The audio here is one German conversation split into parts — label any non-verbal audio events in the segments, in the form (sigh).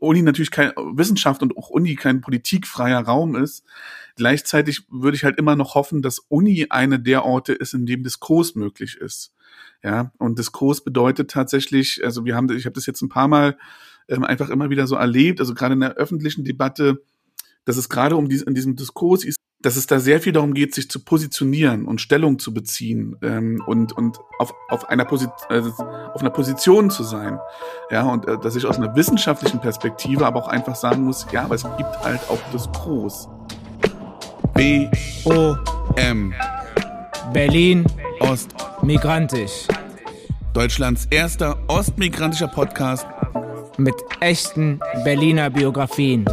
Uni natürlich kein Wissenschaft und auch Uni kein politikfreier Raum ist. Gleichzeitig würde ich halt immer noch hoffen, dass Uni eine der Orte ist, in dem Diskurs möglich ist. Ja, und Diskurs bedeutet tatsächlich, also wir haben, ich habe das jetzt ein paar Mal ähm, einfach immer wieder so erlebt, also gerade in der öffentlichen Debatte, dass es gerade um dies, in diesem Diskurs ist, dass es da sehr viel darum geht, sich zu positionieren und Stellung zu beziehen ähm, und und auf auf einer Position äh, auf einer Position zu sein, ja und äh, dass ich aus einer wissenschaftlichen Perspektive aber auch einfach sagen muss, ja, aber es gibt halt auch Diskurs. B O M Berlin Ost Migrantisch. Deutschlands erster ostmigrantischer Podcast mit echten Berliner Biografien.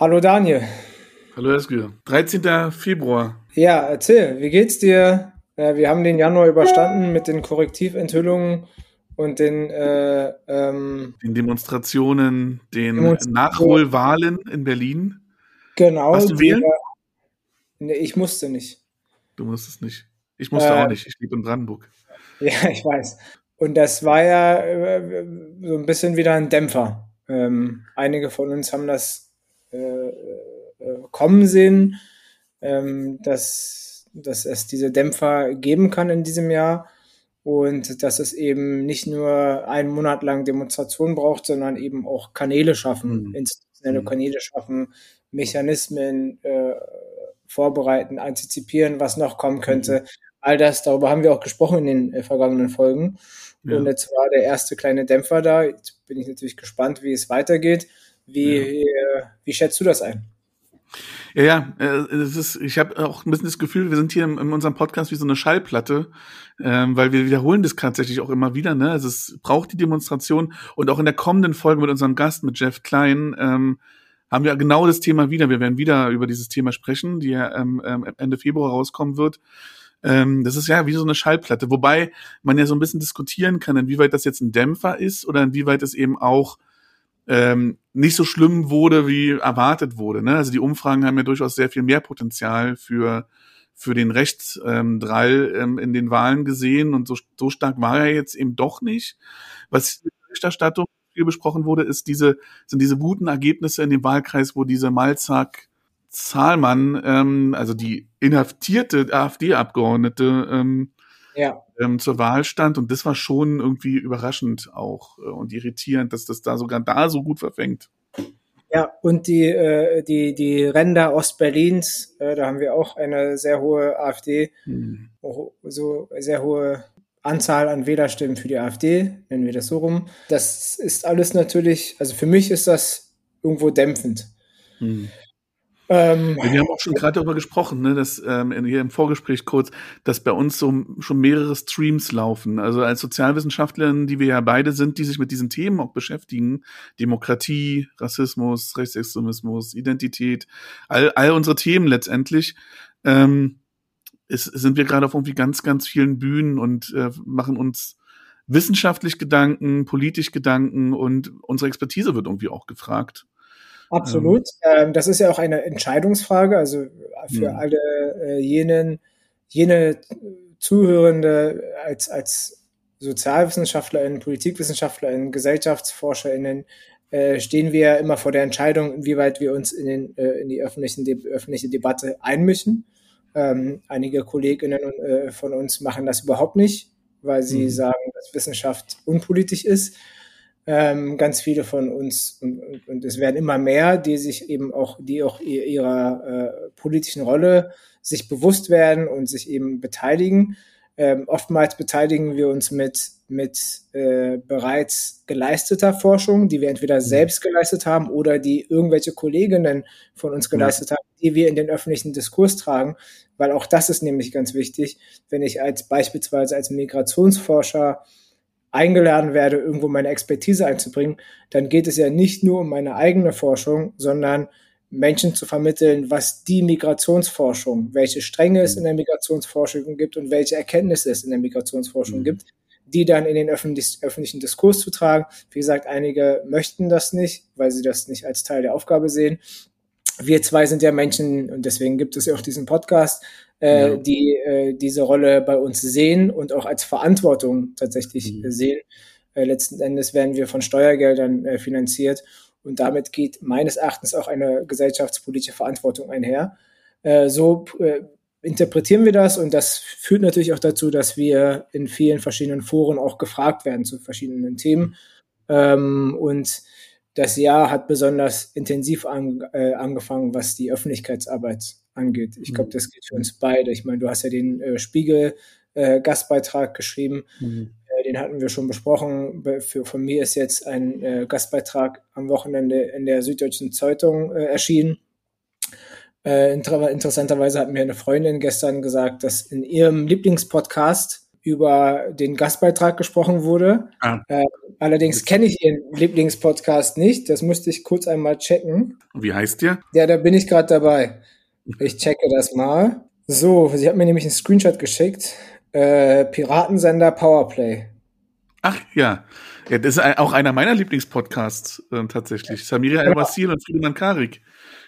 Hallo Daniel. Hallo Eske. 13. Februar. Ja, erzähl, wie geht's dir? Wir haben den Januar überstanden mit den Korrektiventhüllungen und den, äh, ähm, den Demonstrationen, den Demonstration. Nachholwahlen in Berlin. Genau. Hast du wählen? Nee, ich musste nicht. Du musstest nicht. Ich musste äh, auch nicht. Ich lebe in Brandenburg. (laughs) Ja, ich weiß. Und das war ja äh, so ein bisschen wieder ein Dämpfer. Ähm, einige von uns haben das äh, äh kommen sehen, ähm, dass, dass es diese Dämpfer geben kann in diesem Jahr und dass es eben nicht nur einen Monat lang Demonstrationen braucht, sondern eben auch Kanäle schaffen, mhm. institutionelle mhm. Kanäle schaffen, Mechanismen äh, vorbereiten, antizipieren, was noch kommen könnte. Mhm. All das, darüber haben wir auch gesprochen in den äh, vergangenen Folgen. Ja. Und jetzt war der erste kleine Dämpfer da. Jetzt bin ich natürlich gespannt, wie es weitergeht. Wie, ja. äh, wie schätzt du das ein? Ja, ja, äh, es ist, ich habe auch ein bisschen das Gefühl, wir sind hier in, unserem Podcast wie so eine Schallplatte, ähm, weil wir wiederholen das tatsächlich auch immer wieder. Ne? Also es braucht die Demonstration und auch in der kommenden Folge mit unserem Gast, mit Jeff Klein, ähm, haben wir genau das Thema wieder. Wir werden wieder über dieses Thema sprechen, die ja ähm, ähm Ende Februar rauskommen wird. Ähm, das ist ja wie so eine Schallplatte, wobei man ja so ein bisschen diskutieren kann, inwieweit das jetzt ein Dämpfer ist oder inwieweit es eben auch ähm, nicht so schlimm wurde, wie erwartet wurde. Ne? Also die Umfragen haben ja durchaus sehr viel mehr Potenzial für für den Rechtsdrall ähm, in den Wahlen gesehen und so, so stark war er jetzt eben doch nicht. Was in der Berichterstattung viel besprochen wurde, ist diese, sind diese guten Ergebnisse in dem Wahlkreis, wo diese Malzak Zahlmann, ähm, also die inhaftierte AfD-Abgeordnete, ähm, ja. ähm, zur Wahl stand. Und das war schon irgendwie überraschend auch äh, und irritierend, dass das da sogar da so gut verfängt. Ja, und die, äh, die, die Ränder Ostberlins, äh, da haben wir auch eine sehr hohe AfD, hm. so sehr hohe Anzahl an Wählerstimmen für die AfD, nennen wir das so rum. Das ist alles natürlich, also für mich ist das irgendwo dämpfend. Hm. Ähm, wir haben auch schon gerade darüber gesprochen, ne, dass ähm, hier im Vorgespräch kurz, dass bei uns so schon mehrere Streams laufen. Also als Sozialwissenschaftlerin, die wir ja beide sind, die sich mit diesen Themen auch beschäftigen, Demokratie, Rassismus, Rechtsextremismus, Identität, all, all unsere Themen letztendlich, ähm, ist, sind wir gerade auf irgendwie ganz, ganz vielen Bühnen und äh, machen uns wissenschaftlich Gedanken, politisch Gedanken und unsere Expertise wird irgendwie auch gefragt. Absolut. Ähm, das ist ja auch eine Entscheidungsfrage, also für alle äh, jenen, jene Zuhörende als, als SozialwissenschaftlerInnen, PolitikwissenschaftlerInnen, GesellschaftsforscherInnen, äh, stehen wir immer vor der Entscheidung, inwieweit wir uns in, den, äh, in die öffentlichen, die öffentliche Debatte einmischen. Ähm, einige KollegInnen äh, von uns machen das überhaupt nicht, weil sie mhm. sagen, dass Wissenschaft unpolitisch ist ähm, ganz viele von uns und, und, es werden immer mehr, die sich eben auch, die auch ihrer äh, politischen Rolle sich bewusst werden und sich eben beteiligen. Ähm, oftmals beteiligen wir uns mit, mit äh, bereits geleisteter Forschung, die wir entweder mhm. selbst geleistet haben oder die irgendwelche Kolleginnen von uns geleistet ja. haben, die wir in den öffentlichen Diskurs tragen, weil auch das ist nämlich ganz wichtig, wenn ich als beispielsweise als Migrationsforscher eingeladen werde, irgendwo meine Expertise einzubringen, dann geht es ja nicht nur um meine eigene Forschung, sondern Menschen zu vermitteln, was die Migrationsforschung, welche Stränge es in der Migrationsforschung gibt und welche Erkenntnisse es in der Migrationsforschung mhm. gibt, die dann in den öffentlich, öffentlichen Diskurs zu tragen. Wie gesagt, einige möchten das nicht, weil sie das nicht als Teil der Aufgabe sehen. wir zwei sind ja Menschen und deswegen gibt es ja auch diesen Podcast, äh, ja. die äh, diese Rolle bei uns sehen und auch als Verantwortung tatsächlich mhm. sehen. Äh, letzten Endes werden wir von Steuergeldern äh, finanziert und damit geht meines Erachtens auch eine gesellschaftspolitische Verantwortung einher. Äh, so äh, interpretieren wir das und das führt natürlich auch dazu, dass wir in vielen verschiedenen Foren auch gefragt werden zu verschiedenen Themen. Ähm, und das Jahr hat besonders intensiv an, äh, angefangen, was die Öffentlichkeitsarbeit angeht. Ich glaube, mhm. das gilt für uns beide. Ich meine, du hast ja den äh, Spiegel äh, geschrieben. Mhm. Äh, den hatten wir schon besprochen. Für, von mir ist jetzt ein äh, Gastbeitrag am Wochenende in der Süddeutschen Zeitung äh, erschienen. Äh, inter interessanterweise hat mir eine Freundin gestern gesagt, dass in ihrem Lieblingspodcast über den Gastbeitrag gesprochen wurde. Ah. Äh, allerdings kenne ich ihren Lieblingspodcast nicht. Das musste ich kurz einmal checken. Wie heißt der? Ja, da bin ich gerade dabei. Ich checke das mal. So, sie hat mir nämlich einen Screenshot geschickt. Äh, Piratensender Powerplay. Ach ja. ja, das ist auch einer meiner Lieblingspodcasts äh, tatsächlich. Samira El-Wasil und Friedemann Karik.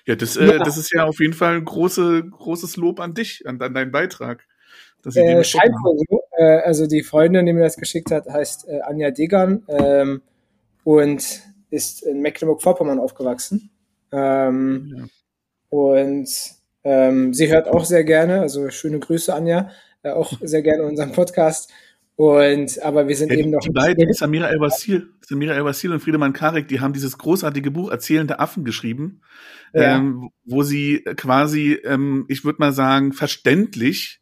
Ja, das, äh, ja. das ist ja auf jeden Fall ein große, großes Lob an dich, an, an deinen Beitrag. Dass Sie äh, scheint so. Äh, also die Freundin, die mir das geschickt hat, heißt äh, Anja Degern ähm, und ist in Mecklenburg-Vorpommern aufgewachsen. Ähm, ja. Und ähm, sie hört auch sehr gerne, also schöne Grüße, Anja, äh, auch (laughs) sehr gerne unseren Podcast. Und, aber wir sind ja, eben noch. Die beiden, Samira El-Wasil, Samira El-Wasil und Friedemann Karek, die haben dieses großartige Buch Erzählende Affen geschrieben, ja. ähm, wo sie quasi, ähm, ich würde mal sagen, verständlich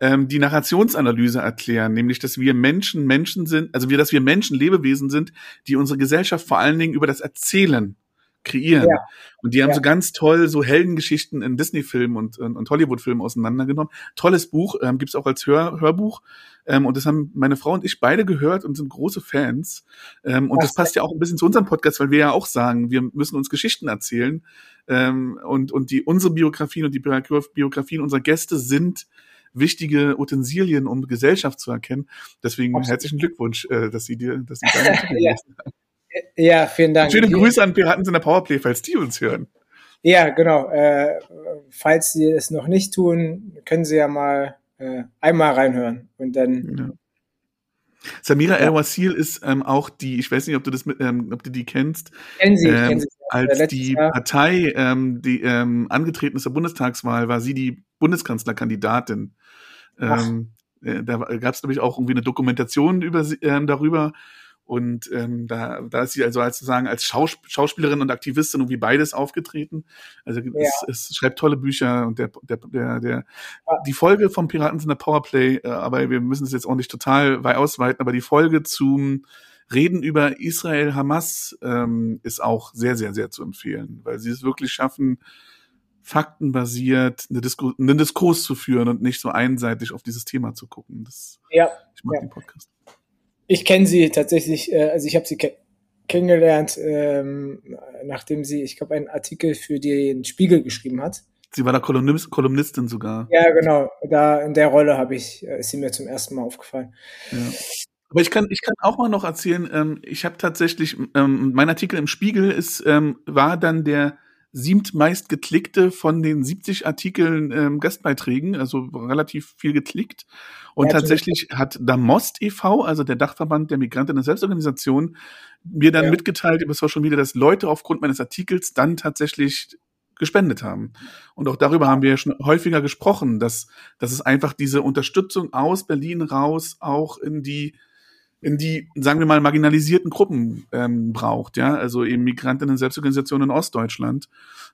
ähm, die Narrationsanalyse erklären, nämlich, dass wir Menschen Menschen sind, also wir, dass wir Menschen Lebewesen sind, die unsere Gesellschaft vor allen Dingen über das Erzählen kreieren. Ja. Und die haben ja. so ganz toll so Heldengeschichten in Disney-Filmen und, und, und Hollywood-Filmen auseinandergenommen. Tolles Buch, ähm, gibt auch als Hör, Hörbuch. Ähm, und das haben meine Frau und ich beide gehört und sind große Fans. Ähm, und das, das passt ja auch ein bisschen zu unserem Podcast, weil wir ja auch sagen, wir müssen uns Geschichten erzählen. Ähm, und, und die unsere Biografien und die Biografien unserer Gäste sind wichtige Utensilien, um Gesellschaft zu erkennen. Deswegen Absolut. herzlichen Glückwunsch, äh, dass Sie dir, dass Sie (laughs) deine ja. Ja, vielen Dank. Schöne Grüße an Piraten in der Powerplay, falls die uns hören. Ja, genau. Äh, falls Sie es noch nicht tun, können Sie ja mal äh, einmal reinhören und dann. Ja. Samira ja. El-Wasil ist ähm, auch die, ich weiß nicht, ob du das mit, ähm, ob du die kennst. Kennen Sie, ähm, kennen Sie. Als die Jahr. Partei ähm, die ähm, angetreten ist zur Bundestagswahl, war sie die Bundeskanzlerkandidatin. Ähm, äh, da gab es nämlich auch irgendwie eine Dokumentation über ähm, darüber und ähm, da, da ist sie also als sozusagen als Schaus Schauspielerin und Aktivistin irgendwie beides aufgetreten. Also ja. es, es schreibt tolle Bücher und der, der, der, der ja. die Folge vom Piraten sind der Powerplay, äh, aber wir müssen es jetzt auch nicht total weit ausweiten, aber die Folge zum Reden über Israel Hamas ähm, ist auch sehr, sehr, sehr zu empfehlen, weil sie es wirklich schaffen, faktenbasiert eine Disku einen Diskurs zu führen und nicht so einseitig auf dieses Thema zu gucken. Das, ja. Ich mag ja. den Podcast. Ich kenne sie tatsächlich, äh, also ich habe sie ke kennengelernt, ähm, nachdem sie, ich glaube, einen Artikel für den Spiegel geschrieben hat. Sie war da Kolumnist, Kolumnistin sogar. Ja, genau. Da in der Rolle habe ich, äh, ist sie mir zum ersten Mal aufgefallen. Ja. Aber ich kann, ich kann auch mal noch erzählen, ähm, ich habe tatsächlich, ähm, mein Artikel im Spiegel ist, ähm, war dann der siebtmeist geklickte von den 70 Artikeln ähm, Gastbeiträgen, also relativ viel geklickt. Und ja, tatsächlich hat Damost e.V., also der Dachverband der Migrantinnen Selbstorganisation, mir dann ja. mitgeteilt über Social Media, dass Leute aufgrund meines Artikels dann tatsächlich gespendet haben. Und auch darüber haben wir ja schon häufiger gesprochen, dass, dass es einfach diese Unterstützung aus Berlin raus auch in die in die, sagen wir mal, marginalisierten Gruppen ähm, braucht, ja, also eben Migrantinnen Selbstorganisationen in Ostdeutschland,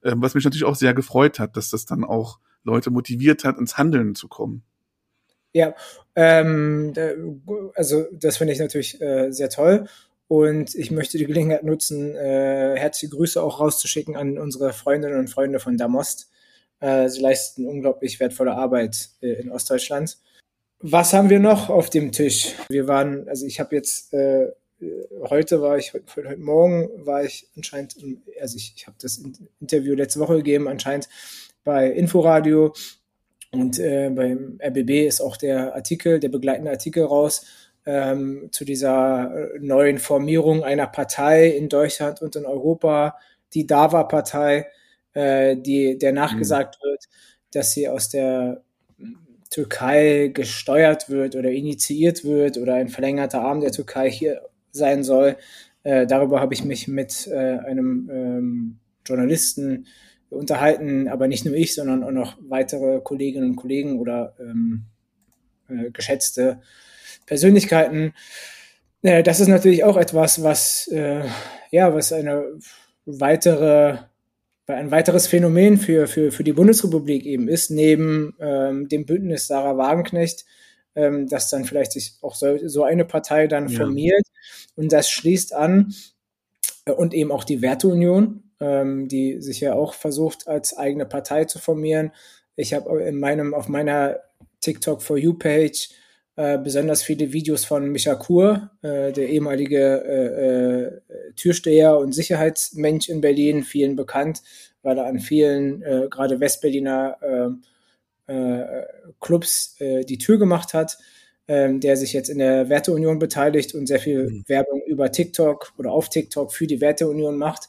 ähm, was mich natürlich auch sehr gefreut hat, dass das dann auch Leute motiviert hat, ins Handeln zu kommen. Ja, ähm, also das finde ich natürlich äh, sehr toll. Und ich möchte die Gelegenheit nutzen, äh, herzliche Grüße auch rauszuschicken an unsere Freundinnen und Freunde von Damost. Äh, sie leisten unglaublich wertvolle Arbeit äh, in Ostdeutschland. Was haben wir noch auf dem Tisch? Wir waren, also ich habe jetzt äh, heute war ich heute, heute Morgen war ich anscheinend, also ich, ich habe das Interview letzte Woche gegeben, anscheinend bei Inforadio und äh, beim RBB ist auch der Artikel, der begleitende Artikel raus ähm, zu dieser neuen Formierung einer Partei in Deutschland und in Europa, die DAWA-Partei. äh, die, der nachgesagt mhm. wird, dass sie aus der Türkei gesteuert wird oder initiiert wird oder ein verlängerter Arm der Türkei hier sein soll. Äh, darüber habe ich mich mit äh, einem ähm, Journalisten unterhalten, aber nicht nur ich, sondern auch noch weitere Kolleginnen und Kollegen oder ähm, äh, geschätzte Persönlichkeiten. Äh, das ist natürlich auch etwas, was äh, ja, was eine weitere ein weiteres Phänomen für, für, für die Bundesrepublik eben ist, neben ähm, dem Bündnis Sarah Wagenknecht, ähm, dass dann vielleicht sich auch so, so eine Partei dann ja. formiert. Und das schließt an äh, und eben auch die Werteunion, ähm, die sich ja auch versucht, als eigene Partei zu formieren. Ich habe in meinem, auf meiner TikTok for You Page äh, besonders viele Videos von Micha Kur, äh, der ehemalige äh, äh, Türsteher und Sicherheitsmensch in Berlin, vielen bekannt, weil er an vielen, äh, gerade Westberliner Clubs die Tür gemacht hat, äh, der sich jetzt in der Werteunion beteiligt und sehr viel mhm. Werbung über TikTok oder auf TikTok für die Werteunion macht.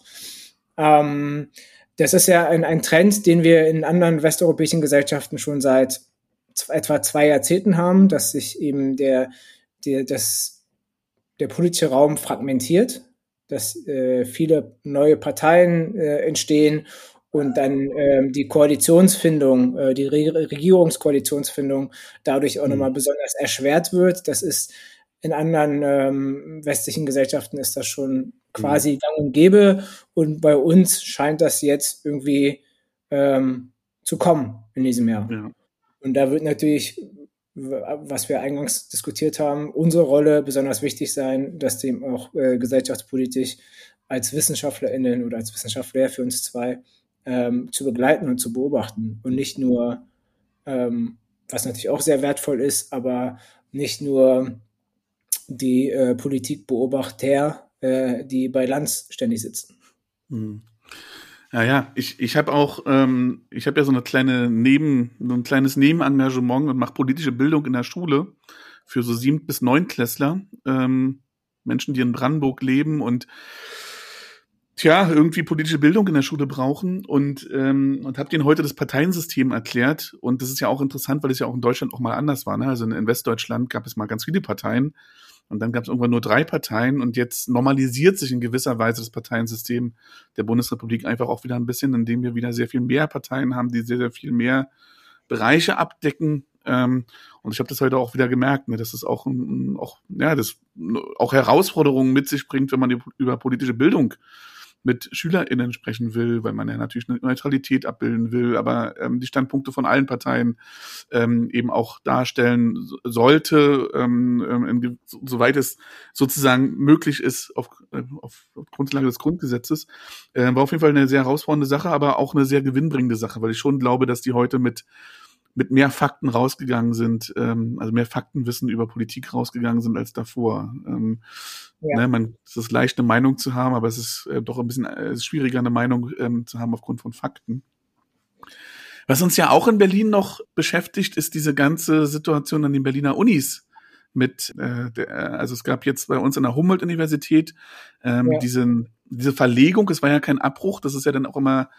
Ähm, das ist ja ein, ein Trend, den wir in anderen westeuropäischen Gesellschaften schon seit etwa zwei Jahrzehnten haben, dass sich eben der, der, das, der politische Raum fragmentiert, dass äh, viele neue Parteien äh, entstehen und dann ähm, die Koalitionsfindung, äh, die Re Regierungskoalitionsfindung dadurch auch mhm. nochmal besonders erschwert wird. Das ist in anderen ähm, westlichen Gesellschaften ist das schon quasi mhm. gang und gäbe und bei uns scheint das jetzt irgendwie ähm, zu kommen in diesem Jahr. Ja. Und da wird natürlich, was wir eingangs diskutiert haben, unsere Rolle besonders wichtig sein, dass dem auch äh, gesellschaftspolitisch als WissenschaftlerInnen oder als Wissenschaftler für uns zwei ähm, zu begleiten und zu beobachten und nicht nur, ähm, was natürlich auch sehr wertvoll ist, aber nicht nur die äh, Politikbeobachter, äh, die bei Lanz ständig sitzen. Mhm. Ja, ja, ich, ich habe auch, ähm, ich habe ja so eine kleine Neben, so ein kleines Nebenengagement und mache politische Bildung in der Schule für so sieben bis neunklässler, ähm, Menschen, die in Brandenburg leben und tja, irgendwie politische Bildung in der Schule brauchen und, ähm, und habe denen heute das Parteiensystem erklärt. Und das ist ja auch interessant, weil es ja auch in Deutschland auch mal anders war. Ne? Also in Westdeutschland gab es mal ganz viele Parteien und dann gab es irgendwann nur drei Parteien und jetzt normalisiert sich in gewisser Weise das Parteiensystem der Bundesrepublik einfach auch wieder ein bisschen, indem wir wieder sehr viel mehr Parteien haben, die sehr, sehr viel mehr Bereiche abdecken. Ähm, und ich habe das heute auch wieder gemerkt, ne, dass es auch, auch, ja, das auch Herausforderungen mit sich bringt, wenn man über politische Bildung mit SchülerInnen sprechen will, weil man ja natürlich eine Neutralität abbilden will, aber ähm, die Standpunkte von allen Parteien ähm, eben auch darstellen sollte, ähm, ähm soweit es sozusagen möglich ist auf, äh, auf Grundlage des Grundgesetzes. Äh, war auf jeden Fall eine sehr herausfordernde Sache, aber auch eine sehr gewinnbringende Sache, weil ich schon glaube, dass die heute mit mit mehr Fakten rausgegangen sind, ähm, also mehr Faktenwissen über Politik rausgegangen sind als davor. Ähm, ja. ne, man, es ist leicht, eine Meinung zu haben, aber es ist äh, doch ein bisschen äh, schwieriger, eine Meinung ähm, zu haben aufgrund von Fakten. Was uns ja auch in Berlin noch beschäftigt, ist diese ganze Situation an den Berliner Unis mit, äh, der, also es gab jetzt bei uns an der Humboldt-Universität ähm, ja. diesen, diese Verlegung, es war ja kein Abbruch, das ist ja dann auch immer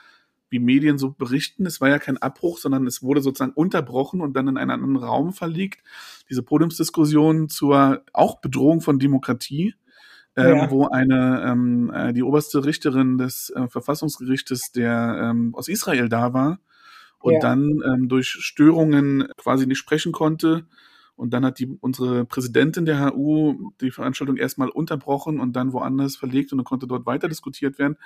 wie Medien so berichten. Es war ja kein Abbruch, sondern es wurde sozusagen unterbrochen und dann in einen anderen Raum verlegt. Diese Podiumsdiskussion zur auch Bedrohung von Demokratie, ähm, ja. wo eine ähm, äh, die oberste Richterin des äh, Verfassungsgerichtes, der ähm, aus Israel da war und ja. dann ähm, durch Störungen quasi nicht sprechen konnte und dann hat die, unsere Präsidentin der HU die Veranstaltung erstmal unterbrochen und dann woanders verlegt und dann konnte dort weiter diskutiert werden.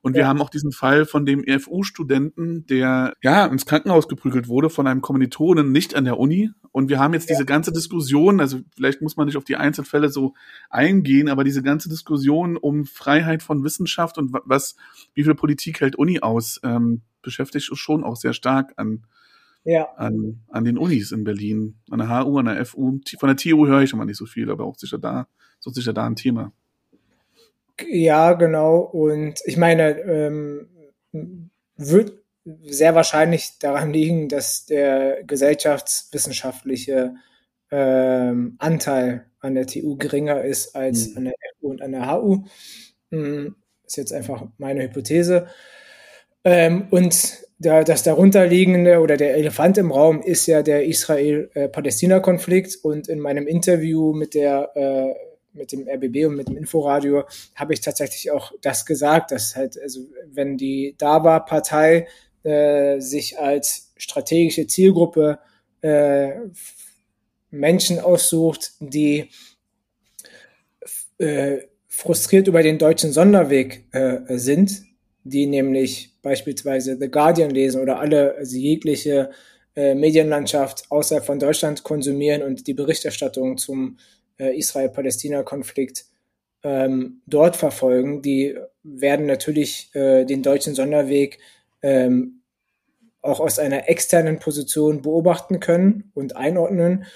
Und ja. wir haben auch diesen Fall von dem EFU-Studenten, der ja ins Krankenhaus geprügelt wurde von einem Kommilitonen, nicht an der Uni. Und wir haben jetzt ja. diese ganze Diskussion, also vielleicht muss man nicht auf die Einzelfälle so eingehen, aber diese ganze Diskussion um Freiheit von Wissenschaft und was, wie viel Politik hält Uni aus, ähm, beschäftigt uns schon auch sehr stark an ja. an, an den Unis in Berlin, an der HU, an der FU. Von der TU höre ich immer nicht so viel, aber auch sicher da, so sicher da ein Thema. Ja, genau. Und ich meine, ähm, wird sehr wahrscheinlich daran liegen, dass der gesellschaftswissenschaftliche ähm, Anteil an der TU geringer ist als mhm. an der FU und an der HU. Hm, ist jetzt einfach meine Hypothese. Ähm, und der, das darunterliegende oder der Elefant im Raum ist ja der Israel-Palästina-Konflikt. Und in meinem Interview mit der äh, mit dem RBB und mit dem Inforadio habe ich tatsächlich auch das gesagt, dass halt, also wenn die DAWA-Partei äh, sich als strategische Zielgruppe äh, Menschen aussucht, die äh, frustriert über den deutschen Sonderweg äh, sind, die nämlich beispielsweise The Guardian lesen oder alle, also jegliche äh, Medienlandschaft außerhalb von Deutschland konsumieren und die Berichterstattung zum äh, Israel-Palästina-Konflikt ähm, dort verfolgen, die werden natürlich äh, den deutschen Sonderweg ähm, auch aus einer externen Position beobachten können und einordnen.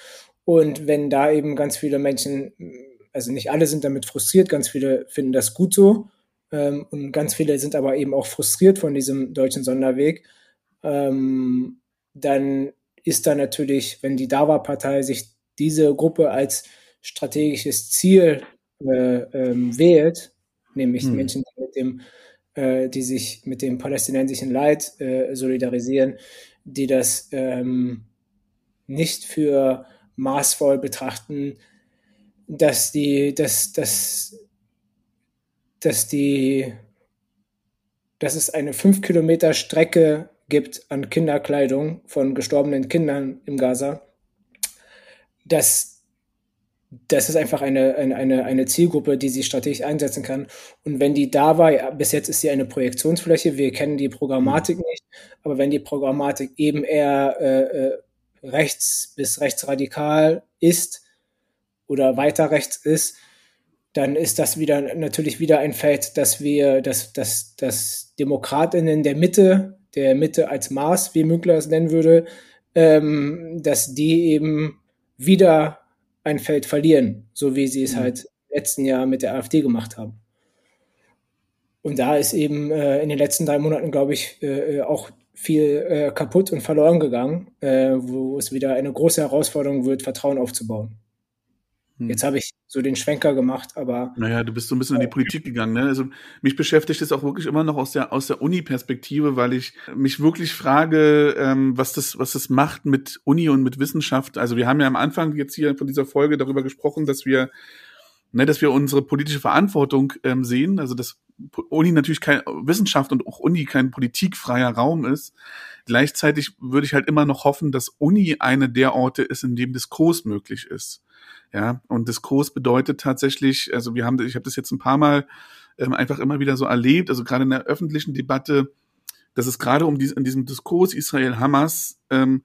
Und wenn da eben ganz viele Menschen, also nicht alle sind damit frustriert, ganz viele finden das gut so, ähm, und ganz viele sind aber eben auch frustriert von diesem deutschen Sonderweg, ähm, dann ist da natürlich, wenn die DAWA-Partei sich diese Gruppe als strategisches Ziel äh, ähm, wählt, nämlich hm. Menschen, die, mit dem, äh, die sich mit dem palästinensischen Leid äh, solidarisieren, die das ähm, nicht für maßvoll betrachten, dass die, dass, dass, dass die, dass es eine fünf Kilometer Strecke gibt an Kinderkleidung von gestorbenen Kindern im Gaza, dass das ist einfach eine, eine, eine Zielgruppe, die sie strategisch einsetzen kann. Und wenn die da war, ja, bis jetzt ist sie eine Projektionsfläche, wir kennen die Programmatik nicht, aber wenn die Programmatik eben eher äh, äh, rechts bis rechtsradikal ist oder weiter rechts ist, dann ist das wieder natürlich wieder ein Feld, dass wir, dass, dass, dass Demokratinnen der Mitte, der Mitte als Maß, wie Münkler es nennen würde, ähm, dass die eben wieder ein Feld verlieren, so wie sie es mhm. halt im letzten Jahr mit der AfD gemacht haben. Und da ist eben äh, in den letzten drei Monaten, glaube ich, äh, auch viel äh, kaputt und verloren gegangen, äh, wo es wieder eine große Herausforderung wird, Vertrauen aufzubauen. Hm. Jetzt habe ich so den Schwenker gemacht, aber. Naja, du bist so ein bisschen in die Politik gegangen, ne? Also mich beschäftigt es auch wirklich immer noch aus der aus der Uni-Perspektive, weil ich mich wirklich frage, ähm, was das was das macht mit Uni und mit Wissenschaft. Also wir haben ja am Anfang jetzt hier von dieser Folge darüber gesprochen, dass wir ne, dass wir unsere politische Verantwortung ähm, sehen, also dass Uni natürlich kein Wissenschaft und auch Uni kein politikfreier Raum ist. Gleichzeitig würde ich halt immer noch hoffen, dass Uni eine der Orte ist, in dem Diskurs möglich ist. Ja, und Diskurs bedeutet tatsächlich, also wir haben, ich habe das jetzt ein paar Mal ähm, einfach immer wieder so erlebt, also gerade in der öffentlichen Debatte, dass es gerade um dies, in diesem Diskurs Israel-Hamas ähm,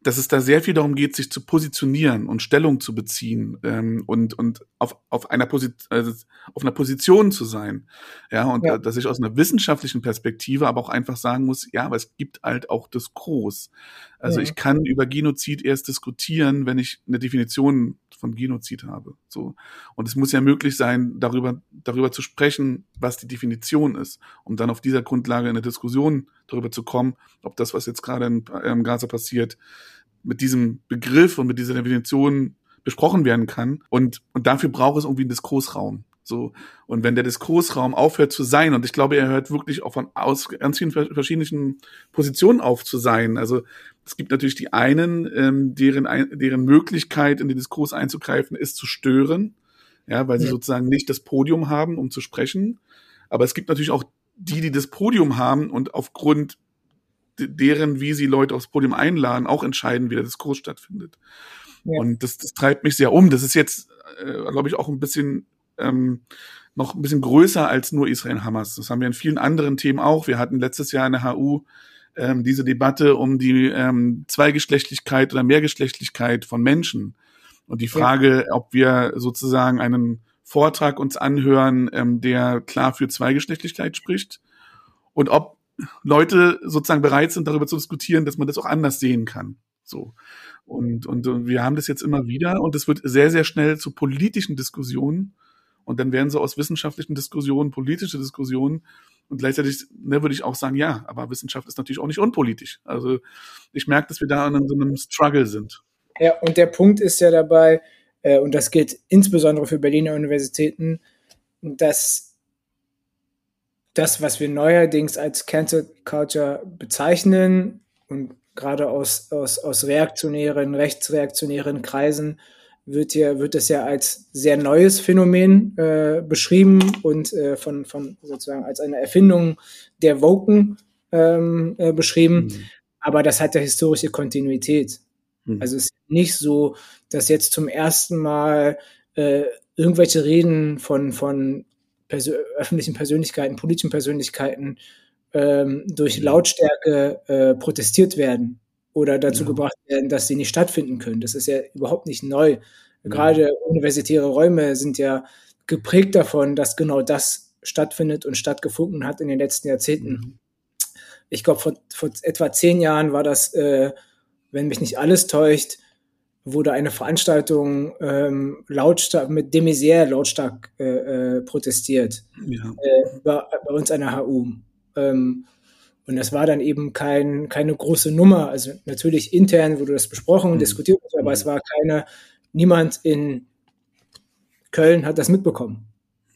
dass es da sehr viel darum geht, sich zu positionieren und Stellung zu beziehen ähm, und und auf auf einer Position also auf einer Position zu sein, ja und ja. dass ich aus einer wissenschaftlichen Perspektive aber auch einfach sagen muss, ja, aber es gibt halt auch Diskurs. Also ja. ich kann über Genozid erst diskutieren, wenn ich eine Definition von Genozid habe. So und es muss ja möglich sein, darüber darüber zu sprechen, was die Definition ist, um dann auf dieser Grundlage eine Diskussion darüber zu kommen, ob das, was jetzt gerade in, in Gaza passiert, mit diesem Begriff und mit dieser Definition besprochen werden kann. Und, und dafür braucht es irgendwie einen Diskursraum. So. Und wenn der Diskursraum aufhört zu sein, und ich glaube, er hört wirklich auch von aus ganz vielen verschiedenen Positionen auf zu sein. Also es gibt natürlich die einen, ähm, deren, deren Möglichkeit, in den Diskurs einzugreifen, ist zu stören, ja, weil sie ja. sozusagen nicht das Podium haben, um zu sprechen. Aber es gibt natürlich auch die, die das Podium haben und aufgrund deren, wie sie Leute aufs Podium einladen, auch entscheiden, wie der Diskurs stattfindet. Ja. Und das, das treibt mich sehr um. Das ist jetzt, äh, glaube ich, auch ein bisschen ähm, noch ein bisschen größer als nur Israel-Hamas. Das haben wir in vielen anderen Themen auch. Wir hatten letztes Jahr in der HU ähm, diese Debatte um die ähm, Zweigeschlechtlichkeit oder Mehrgeschlechtlichkeit von Menschen. Und die Frage, ja. ob wir sozusagen einen Vortrag uns anhören, ähm, der klar für Zweigeschlechtlichkeit spricht und ob Leute sozusagen bereit sind, darüber zu diskutieren, dass man das auch anders sehen kann. So. Und, und, und wir haben das jetzt immer wieder und es wird sehr, sehr schnell zu politischen Diskussionen. Und dann werden so aus wissenschaftlichen Diskussionen politische Diskussionen. Und gleichzeitig ne, würde ich auch sagen, ja, aber Wissenschaft ist natürlich auch nicht unpolitisch. Also ich merke, dass wir da an so einem Struggle sind. Ja, und der Punkt ist ja dabei, äh, und das gilt insbesondere für Berliner Universitäten, dass das, was wir neuerdings als Cancel Culture bezeichnen und gerade aus, aus, aus reaktionären, rechtsreaktionären Kreisen wird hier wird es ja als sehr neues Phänomen äh, beschrieben und äh, von, von sozusagen als eine Erfindung der Woken ähm, äh, beschrieben. Mhm. Aber das hat ja historische Kontinuität. Mhm. Also es ist nicht so, dass jetzt zum ersten Mal äh, irgendwelche Reden von, von persö öffentlichen Persönlichkeiten, politischen Persönlichkeiten ähm, durch mhm. Lautstärke äh, protestiert werden oder dazu ja. gebracht werden, dass sie nicht stattfinden können. Das ist ja überhaupt nicht neu. Ja. Gerade universitäre Räume sind ja geprägt davon, dass genau das stattfindet und stattgefunden hat in den letzten Jahrzehnten. Mhm. Ich glaube, vor, vor etwa zehn Jahren war das, äh, wenn mich nicht alles täuscht, wurde eine Veranstaltung ähm, lautstark mit Demisier lautstark äh, äh, protestiert ja. äh, bei, bei, uns an der HU. Ähm, und das war dann eben kein, keine große Nummer. Also natürlich intern wurde das besprochen und mhm. diskutiert, aber mhm. es war keine, niemand in Köln hat das mitbekommen.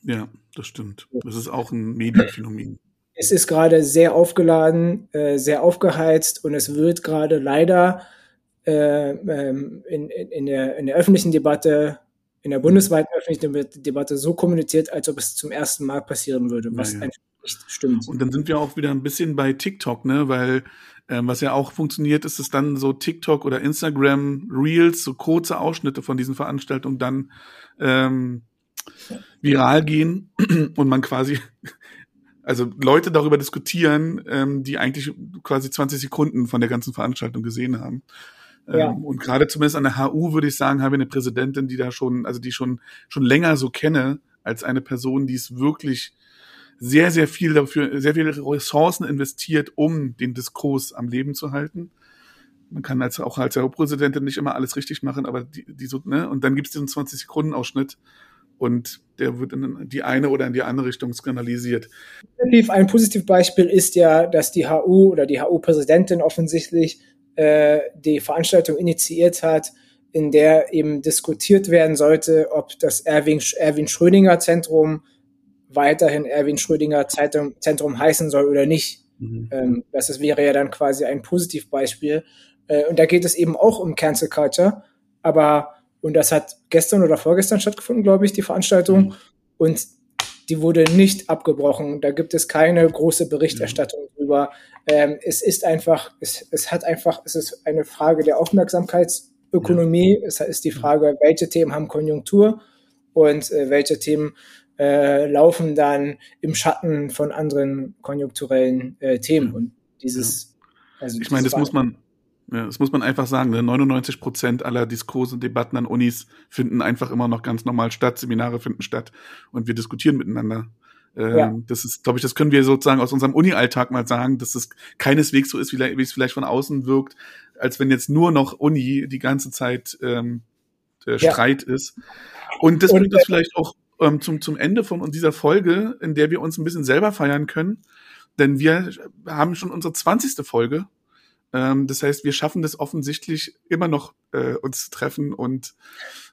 Ja, das stimmt. Das ist auch ein Medienphänomen. Es ist gerade sehr aufgeladen, äh, sehr aufgeheizt und es wird gerade leider äh, ähm, in, in, in, der, in der öffentlichen Debatte, in der bundesweiten öffentlichen Debatte so kommuniziert, als ob es zum ersten Mal passieren würde, was ja, ja. einfach nicht stimmt. Und dann sind wir auch wieder ein bisschen bei TikTok, ne, weil ähm, was ja auch funktioniert, ist es dann so TikTok oder Instagram Reels, so kurze Ausschnitte von diesen Veranstaltungen dann ähm, viral gehen (clears throat) und man quasi (laughs) also Leute darüber diskutieren, ähm, die eigentlich quasi 20 Sekunden von der ganzen Veranstaltung gesehen haben. Ja. Ähm, und gerade zumindest an der HU würde ich sagen, habe ich eine Präsidentin, die da schon, also die schon, schon länger so kenne, als eine Person, die es wirklich sehr, sehr viel dafür, sehr viele Ressourcen investiert, um den Diskurs am Leben zu halten. Man kann als, auch als HU-Präsidentin nicht immer alles richtig machen, aber die, die so, ne, und dann gibt es diesen 20-Sekunden-Ausschnitt und der wird in die eine oder in die andere Richtung skandalisiert. Ein positives Beispiel ist ja, dass die HU oder die HU-Präsidentin offensichtlich äh, die Veranstaltung initiiert hat, in der eben diskutiert werden sollte, ob das Erwin, Erwin Schrödinger Zentrum weiterhin Erwin Schrödinger Zeitung, Zentrum heißen soll oder nicht. Mhm. Ähm, das ist, wäre ja dann quasi ein Positivbeispiel. Äh, und da geht es eben auch um Cancel Culture. Aber, und das hat gestern oder vorgestern stattgefunden, glaube ich, die Veranstaltung. Mhm. Und die wurde nicht abgebrochen. Da gibt es keine große Berichterstattung mhm. drüber. Ähm, es ist einfach, es, es hat einfach, es ist eine Frage der Aufmerksamkeitsökonomie. Ja. Es ist die Frage, welche Themen haben Konjunktur und äh, welche Themen äh, laufen dann im Schatten von anderen konjunkturellen äh, Themen. Und dieses, ja. also ich meine, das muss man, ja, das muss man einfach sagen. Ne? 99 Prozent aller Diskurse und Debatten an Unis finden einfach immer noch ganz normal statt. Seminare finden statt und wir diskutieren miteinander. Ähm, ja. Das ist, glaube ich, das können wir sozusagen aus unserem Uni-Alltag mal sagen, dass es keineswegs so ist, wie, wie es vielleicht von außen wirkt, als wenn jetzt nur noch Uni die ganze Zeit ähm, der ja. Streit ist. Und das bringt uns vielleicht auch ähm, zum, zum Ende von dieser Folge, in der wir uns ein bisschen selber feiern können. Denn wir haben schon unsere 20. Folge. Ähm, das heißt, wir schaffen das offensichtlich immer noch, äh, uns zu treffen und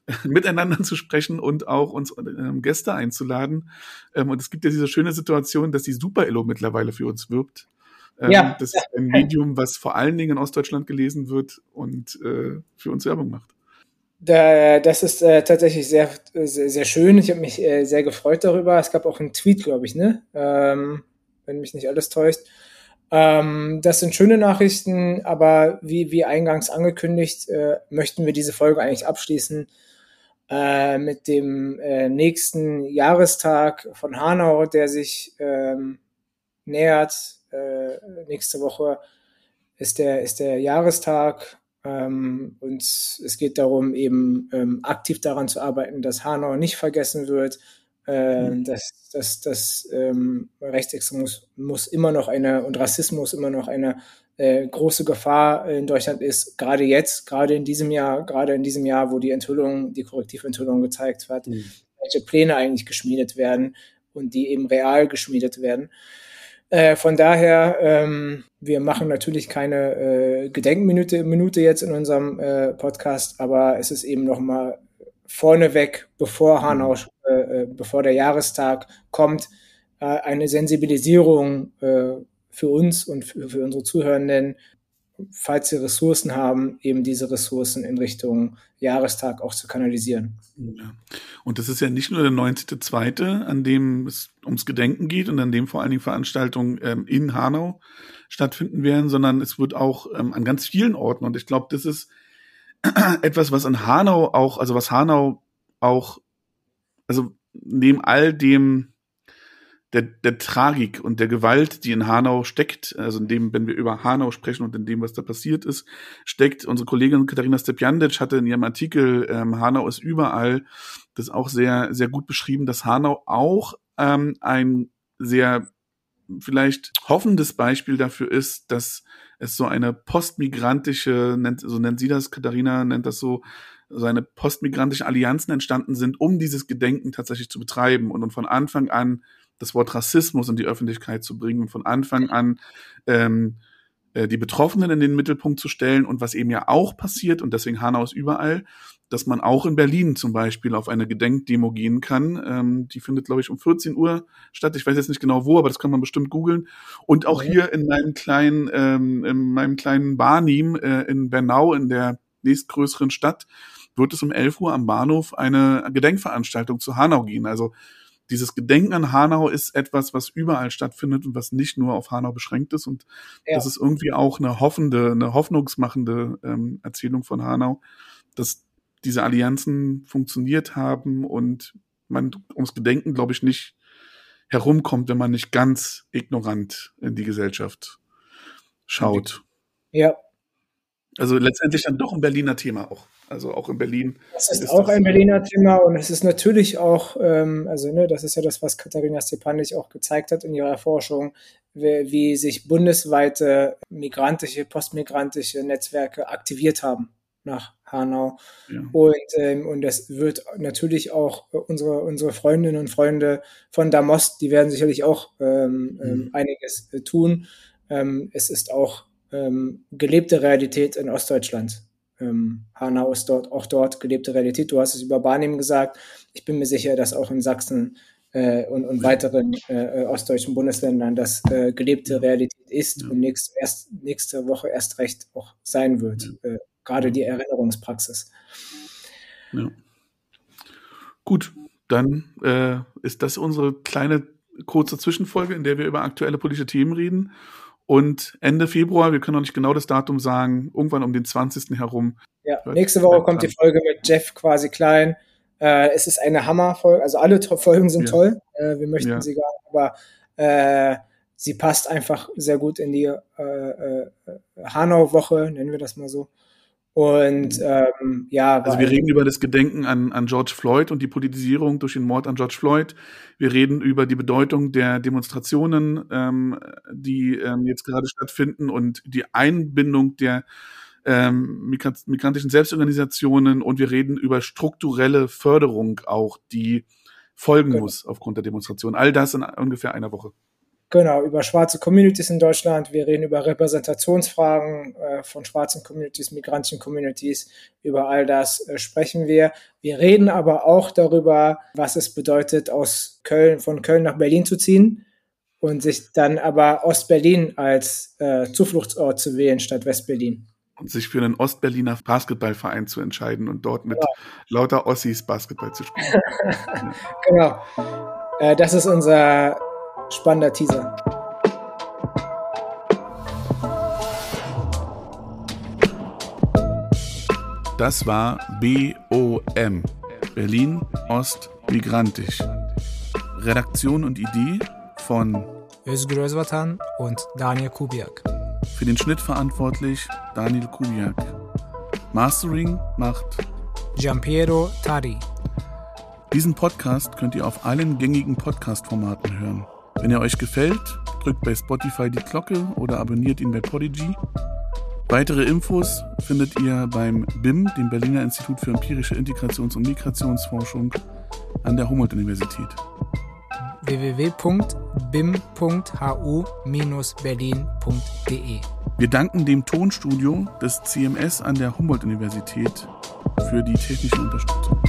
(laughs) miteinander zu sprechen und auch uns ähm, Gäste einzuladen. Ähm, und es gibt ja diese schöne Situation, dass die Super Illo mittlerweile für uns wirbt. Ähm, ja. Das ist ein Medium, was vor allen Dingen in Ostdeutschland gelesen wird und äh, für uns Werbung macht. Da, das ist äh, tatsächlich sehr, sehr, sehr schön. Ich habe mich äh, sehr gefreut darüber. Es gab auch einen Tweet, glaube ich, ne? Ähm, wenn mich nicht alles täuscht. Ähm, das sind schöne Nachrichten, aber wie, wie eingangs angekündigt, äh, möchten wir diese Folge eigentlich abschließen äh, mit dem äh, nächsten Jahrestag von Hanau, der sich ähm, nähert. Äh, nächste Woche ist der, ist der Jahrestag ähm, und es geht darum, eben ähm, aktiv daran zu arbeiten, dass Hanau nicht vergessen wird, äh, dass, dass, dass ähm, Rechtsextremismus immer noch eine und Rassismus immer noch eine äh, große Gefahr in Deutschland ist, gerade jetzt, gerade in diesem Jahr, gerade in diesem Jahr, wo die Enthüllung, die Korrektiventhüllung gezeigt hat, mhm. welche Pläne eigentlich geschmiedet werden und die eben real geschmiedet werden. Äh, von daher, ähm, wir machen natürlich keine äh, Gedenkminute Minute jetzt in unserem äh, Podcast, aber es ist eben nochmal vorneweg, bevor Hanau, äh, äh, bevor der Jahrestag kommt, äh, eine Sensibilisierung äh, für uns und für, für unsere Zuhörenden, falls sie Ressourcen haben, eben diese Ressourcen in Richtung Jahrestag auch zu kanalisieren. Ja. Und das ist ja nicht nur der 19.2., an dem es ums Gedenken geht und an dem vor allen Dingen Veranstaltungen ähm, in Hanau stattfinden werden, sondern es wird auch ähm, an ganz vielen Orten. Und ich glaube, das ist (clears throat) etwas, was in Hanau auch, also was Hanau auch, also neben all dem der, der Tragik und der Gewalt, die in Hanau steckt, also in dem, wenn wir über Hanau sprechen und in dem, was da passiert ist, steckt. Unsere Kollegin Katharina Stepjandic hatte in ihrem Artikel ähm, Hanau ist überall das auch sehr, sehr gut beschrieben, dass Hanau auch ähm, ein sehr vielleicht hoffendes Beispiel dafür ist, dass es so eine postmigrantische, nennt, so nennt sie das, Katharina nennt das so, so eine postmigrantische Allianzen entstanden sind, um dieses Gedenken tatsächlich zu betreiben und, und von Anfang an das Wort Rassismus in die Öffentlichkeit zu bringen und von Anfang an ähm, äh, die Betroffenen in den Mittelpunkt zu stellen und was eben ja auch passiert und deswegen Hanau ist überall, dass man auch in Berlin zum Beispiel auf eine Gedenkdemo gehen kann. Ähm, die findet, glaube ich, um 14 Uhr statt. Ich weiß jetzt nicht genau wo, aber das kann man bestimmt googeln. Und auch ja. hier in meinem kleinen, ähm, in meinem kleinen Barnim äh, in Bernau, in der nächstgrößeren Stadt, wird es um 11 Uhr am Bahnhof eine Gedenkveranstaltung zu Hanau gehen. Also dieses Gedenken an Hanau ist etwas, was überall stattfindet und was nicht nur auf Hanau beschränkt ist. Und ja. das ist irgendwie auch eine hoffende, eine hoffnungsmachende ähm, Erzählung von Hanau, dass diese Allianzen funktioniert haben und man ums Gedenken, glaube ich, nicht herumkommt, wenn man nicht ganz ignorant in die Gesellschaft schaut. Ja. Also letztendlich dann doch ein Berliner Thema auch. Also auch in Berlin. Das ist, ist auch das ein Berliner Thema und es ist natürlich auch, ähm, also ne, das ist ja das, was Katharina Stepanik auch gezeigt hat in ihrer Forschung, wie, wie sich bundesweite migrantische, postmigrantische Netzwerke aktiviert haben nach Hanau. Ja. Und, ähm, und das wird natürlich auch unsere, unsere Freundinnen und Freunde von Damost, die werden sicherlich auch ähm, ähm mhm. einiges äh, tun. Ähm, es ist auch ähm, gelebte Realität in Ostdeutschland ähm, Hanau ist dort auch dort gelebte Realität. Du hast es über Barnim gesagt. Ich bin mir sicher, dass auch in Sachsen äh, und, und weiteren äh, ostdeutschen Bundesländern das äh, gelebte Realität ist ja. und nächst, erst, nächste Woche erst recht auch sein wird. Ja. Gerade die Erinnerungspraxis. Ja. Gut, dann äh, ist das unsere kleine kurze Zwischenfolge, in der wir über aktuelle politische Themen reden. Und Ende Februar, wir können noch nicht genau das Datum sagen, irgendwann um den 20. herum. Ja, nächste Woche kommt die Folge mit Jeff quasi klein. Äh, es ist eine Hammerfolge, also alle Folgen sind ja. toll. Äh, wir möchten ja. sie gar nicht, aber äh, sie passt einfach sehr gut in die äh, äh, Hanau-Woche, nennen wir das mal so. Und ähm, ja. Also wir reden über das Gedenken an, an George Floyd und die Politisierung durch den Mord an George Floyd. Wir reden über die Bedeutung der Demonstrationen, ähm, die ähm, jetzt gerade stattfinden und die Einbindung der ähm, migrantischen Selbstorganisationen und wir reden über strukturelle Förderung auch, die folgen genau. muss aufgrund der Demonstration. All das in ungefähr einer Woche. Genau, über schwarze Communities in Deutschland. Wir reden über Repräsentationsfragen äh, von schwarzen Communities, migrantischen Communities. Über all das äh, sprechen wir. Wir reden aber auch darüber, was es bedeutet, aus Köln, von Köln nach Berlin zu ziehen und sich dann aber Ostberlin als äh, Zufluchtsort zu wählen statt Westberlin. Und sich für einen Ostberliner Basketballverein zu entscheiden und dort mit genau. lauter Ossis Basketball zu spielen. (laughs) genau. Äh, das ist unser Spannender Teaser. Das war BOM, Berlin Ost Migrantisch. Redaktion und Idee von Özgür Özvatan und Daniel Kubiak. Für den Schnitt verantwortlich Daniel Kubiak. Mastering macht Giampiero Tari. Diesen Podcast könnt ihr auf allen gängigen Podcast-Formaten hören. Wenn er euch gefällt, drückt bei Spotify die Glocke oder abonniert ihn bei Podigy. Weitere Infos findet ihr beim BIM, dem Berliner Institut für empirische Integrations- und Migrationsforschung an der Humboldt-Universität. www.bim.hu-berlin.de Wir danken dem Tonstudio des CMS an der Humboldt-Universität für die technische Unterstützung.